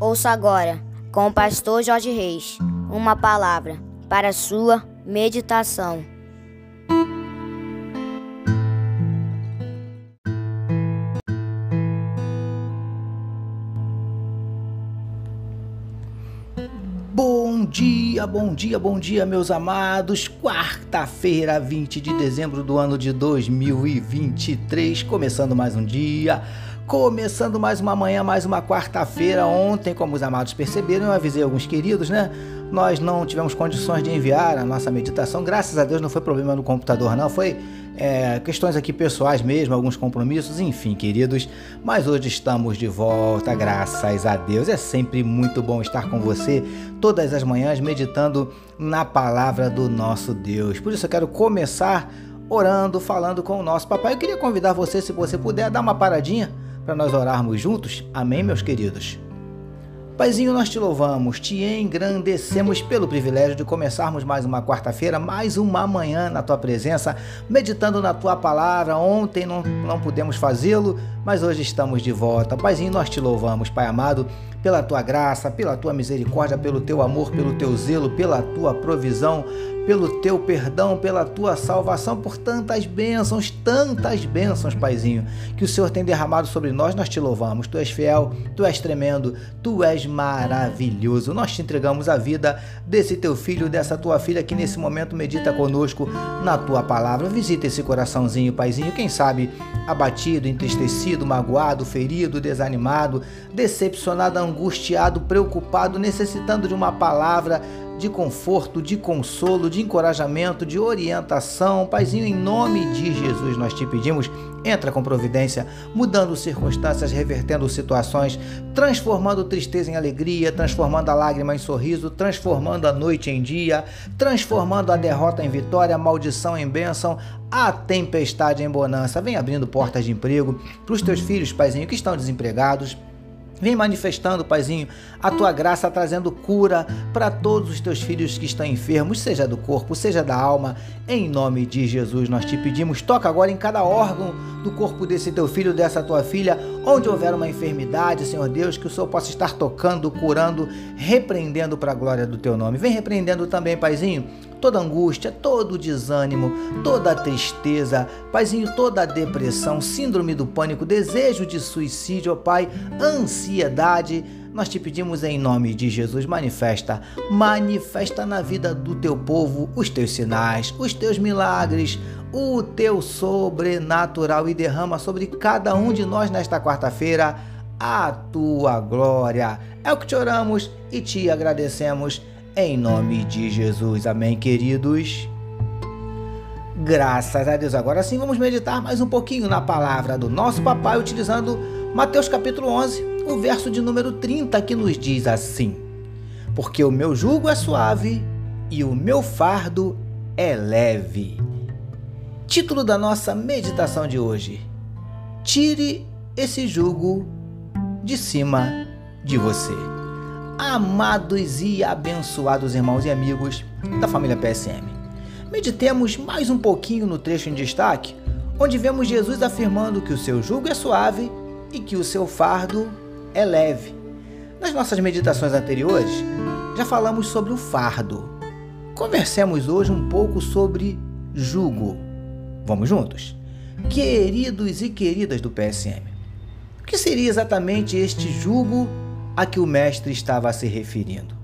Ouça agora, com o pastor Jorge Reis, uma palavra para sua meditação. Bom dia, bom dia, bom dia, meus amados. Quarta-feira, 20 de dezembro do ano de 2023, começando mais um dia Começando mais uma manhã, mais uma quarta-feira. Ontem, como os amados perceberam, eu avisei alguns queridos, né? Nós não tivemos condições de enviar a nossa meditação. Graças a Deus não foi problema no computador, não. Foi é, questões aqui pessoais mesmo, alguns compromissos, enfim, queridos. Mas hoje estamos de volta, graças a Deus. É sempre muito bom estar com você todas as manhãs meditando na palavra do nosso Deus. Por isso eu quero começar orando, falando com o nosso papai. Eu queria convidar você, se você puder, dar uma paradinha para nós orarmos juntos? Amém, meus queridos? Paizinho, nós te louvamos, te engrandecemos pelo privilégio de começarmos mais uma quarta-feira, mais uma manhã na tua presença, meditando na tua palavra. Ontem não, não pudemos fazê-lo, mas hoje estamos de volta. Paizinho, nós te louvamos, Pai amado, pela tua graça, pela tua misericórdia, pelo teu amor, pelo teu zelo, pela tua provisão, pelo teu perdão, pela tua salvação, por tantas bênçãos, tantas bênçãos, Paizinho, que o Senhor tem derramado sobre nós. Nós te louvamos. Tu és fiel, tu és tremendo, tu és maravilhoso. Nós te entregamos a vida desse teu filho, dessa tua filha que nesse momento medita conosco na tua palavra. Visita esse coraçãozinho, Paizinho, quem sabe abatido, entristecido, magoado, ferido, desanimado, decepcionado, angustiado, preocupado, necessitando de uma palavra de conforto, de consolo, de encorajamento, de orientação. Paizinho, em nome de Jesus, nós te pedimos, entra com providência, mudando circunstâncias, revertendo situações, transformando tristeza em alegria, transformando a lágrima em sorriso, transformando a noite em dia, transformando a derrota em vitória, a maldição em bênção, a tempestade em bonança. Vem abrindo portas de emprego para os teus filhos, Paizinho, que estão desempregados Vem manifestando, Paizinho, a tua graça trazendo cura para todos os teus filhos que estão enfermos, seja do corpo, seja da alma. Em nome de Jesus, nós te pedimos, toca agora em cada órgão do corpo desse teu filho, dessa tua filha, onde houver uma enfermidade, Senhor Deus, que o Senhor possa estar tocando, curando, repreendendo para a glória do teu nome. Vem repreendendo também, Paizinho, toda angústia, todo desânimo, toda tristeza, Paizinho, toda depressão, síndrome do pânico, desejo de suicídio, ó Pai, ansiedade. Nós te pedimos em nome de Jesus, manifesta, manifesta na vida do teu povo os teus sinais, os teus milagres, o teu sobrenatural e derrama sobre cada um de nós nesta quarta-feira a tua glória. É o que te oramos e te agradecemos em nome de Jesus. Amém, queridos. Graças a Deus. Agora sim, vamos meditar mais um pouquinho na palavra do nosso papai, utilizando Mateus capítulo 11, o verso de número 30, que nos diz assim: Porque o meu jugo é suave e o meu fardo é leve. Título da nossa meditação de hoje: Tire esse jugo de cima de você amados e abençoados irmãos e amigos da família PSM. Meditemos mais um pouquinho no trecho em destaque, onde vemos Jesus afirmando que o seu jugo é suave e que o seu fardo é leve. Nas nossas meditações anteriores, já falamos sobre o fardo. Conversemos hoje um pouco sobre jugo. Vamos juntos? Queridos e queridas do PSM, o que seria exatamente este jugo a que o mestre estava se referindo.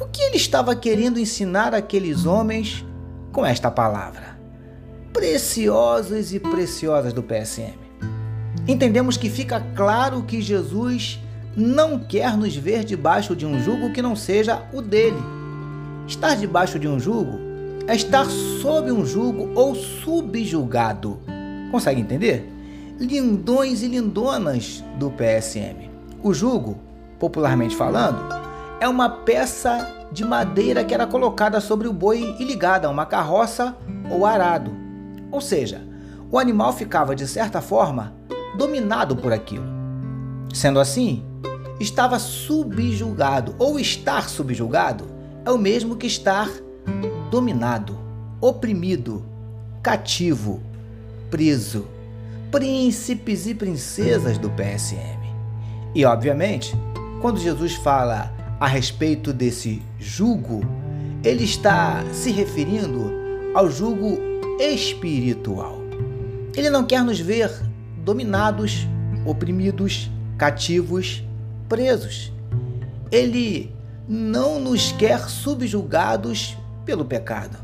O que ele estava querendo ensinar aqueles homens com esta palavra? Preciosos e preciosas do PSM. Entendemos que fica claro que Jesus não quer nos ver debaixo de um jugo que não seja o dele. Estar debaixo de um jugo é estar sob um jugo ou subjugado. Consegue entender? Lindões e lindonas do PSM. O jugo popularmente falando, é uma peça de madeira que era colocada sobre o boi e ligada a uma carroça ou arado. Ou seja, o animal ficava de certa forma dominado por aquilo. Sendo assim, estava subjugado ou estar subjugado é o mesmo que estar dominado, oprimido, cativo, preso. Príncipes e princesas do PSM. E, obviamente, quando Jesus fala a respeito desse jugo, ele está se referindo ao jugo espiritual. Ele não quer nos ver dominados, oprimidos, cativos, presos. Ele não nos quer subjugados pelo pecado.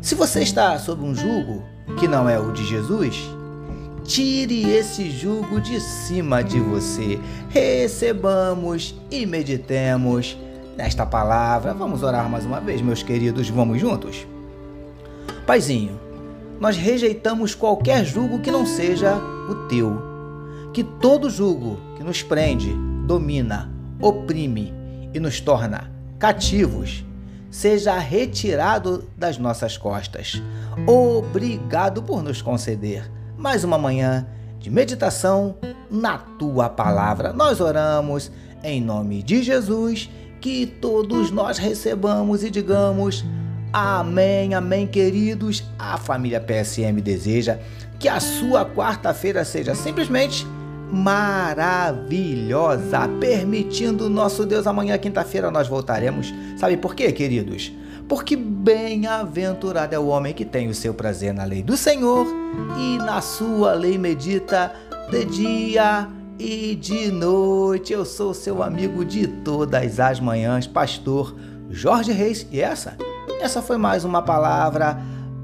Se você está sob um jugo que não é o de Jesus, tire esse jugo de cima de você. Recebamos e meditemos nesta palavra. Vamos orar mais uma vez, meus queridos, vamos juntos? Paizinho, nós rejeitamos qualquer jugo que não seja o teu. Que todo jugo que nos prende, domina, oprime e nos torna cativos seja retirado das nossas costas. Obrigado por nos conceder mais uma manhã de meditação na tua palavra. Nós oramos em nome de Jesus, que todos nós recebamos e digamos amém, amém, queridos. A família PSM deseja que a sua quarta-feira seja simplesmente maravilhosa, permitindo nosso Deus amanhã, quinta-feira, nós voltaremos. Sabe por quê, queridos? Porque bem-aventurado é o homem que tem o seu prazer na lei do Senhor e na sua lei medita de dia e de noite. Eu sou seu amigo de todas as manhãs, pastor Jorge Reis, e essa, essa foi mais uma palavra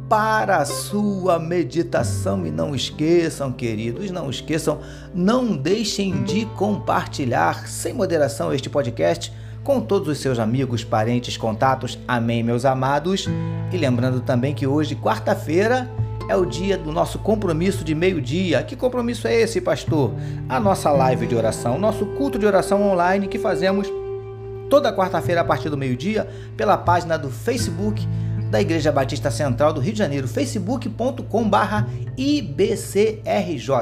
para a sua meditação. E não esqueçam, queridos, não esqueçam, não deixem de compartilhar sem moderação este podcast com todos os seus amigos, parentes, contatos. Amém, meus amados. E lembrando também que hoje, quarta-feira, é o dia do nosso compromisso de meio-dia. Que compromisso é esse, pastor? A nossa live de oração, nosso culto de oração online que fazemos toda quarta-feira a partir do meio-dia pela página do Facebook da Igreja Batista Central do Rio de Janeiro, facebook.com/ibcrj.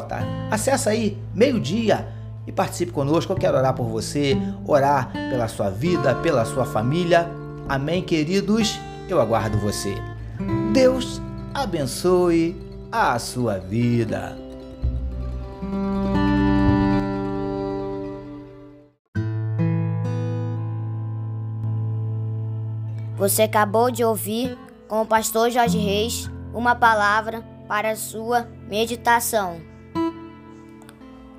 Acesse aí, meio-dia, e participe conosco. Eu quero orar por você, orar pela sua vida, pela sua família. Amém, queridos? Eu aguardo você. Deus abençoe a sua vida. Você acabou de ouvir com o pastor Jorge Reis uma palavra para a sua meditação.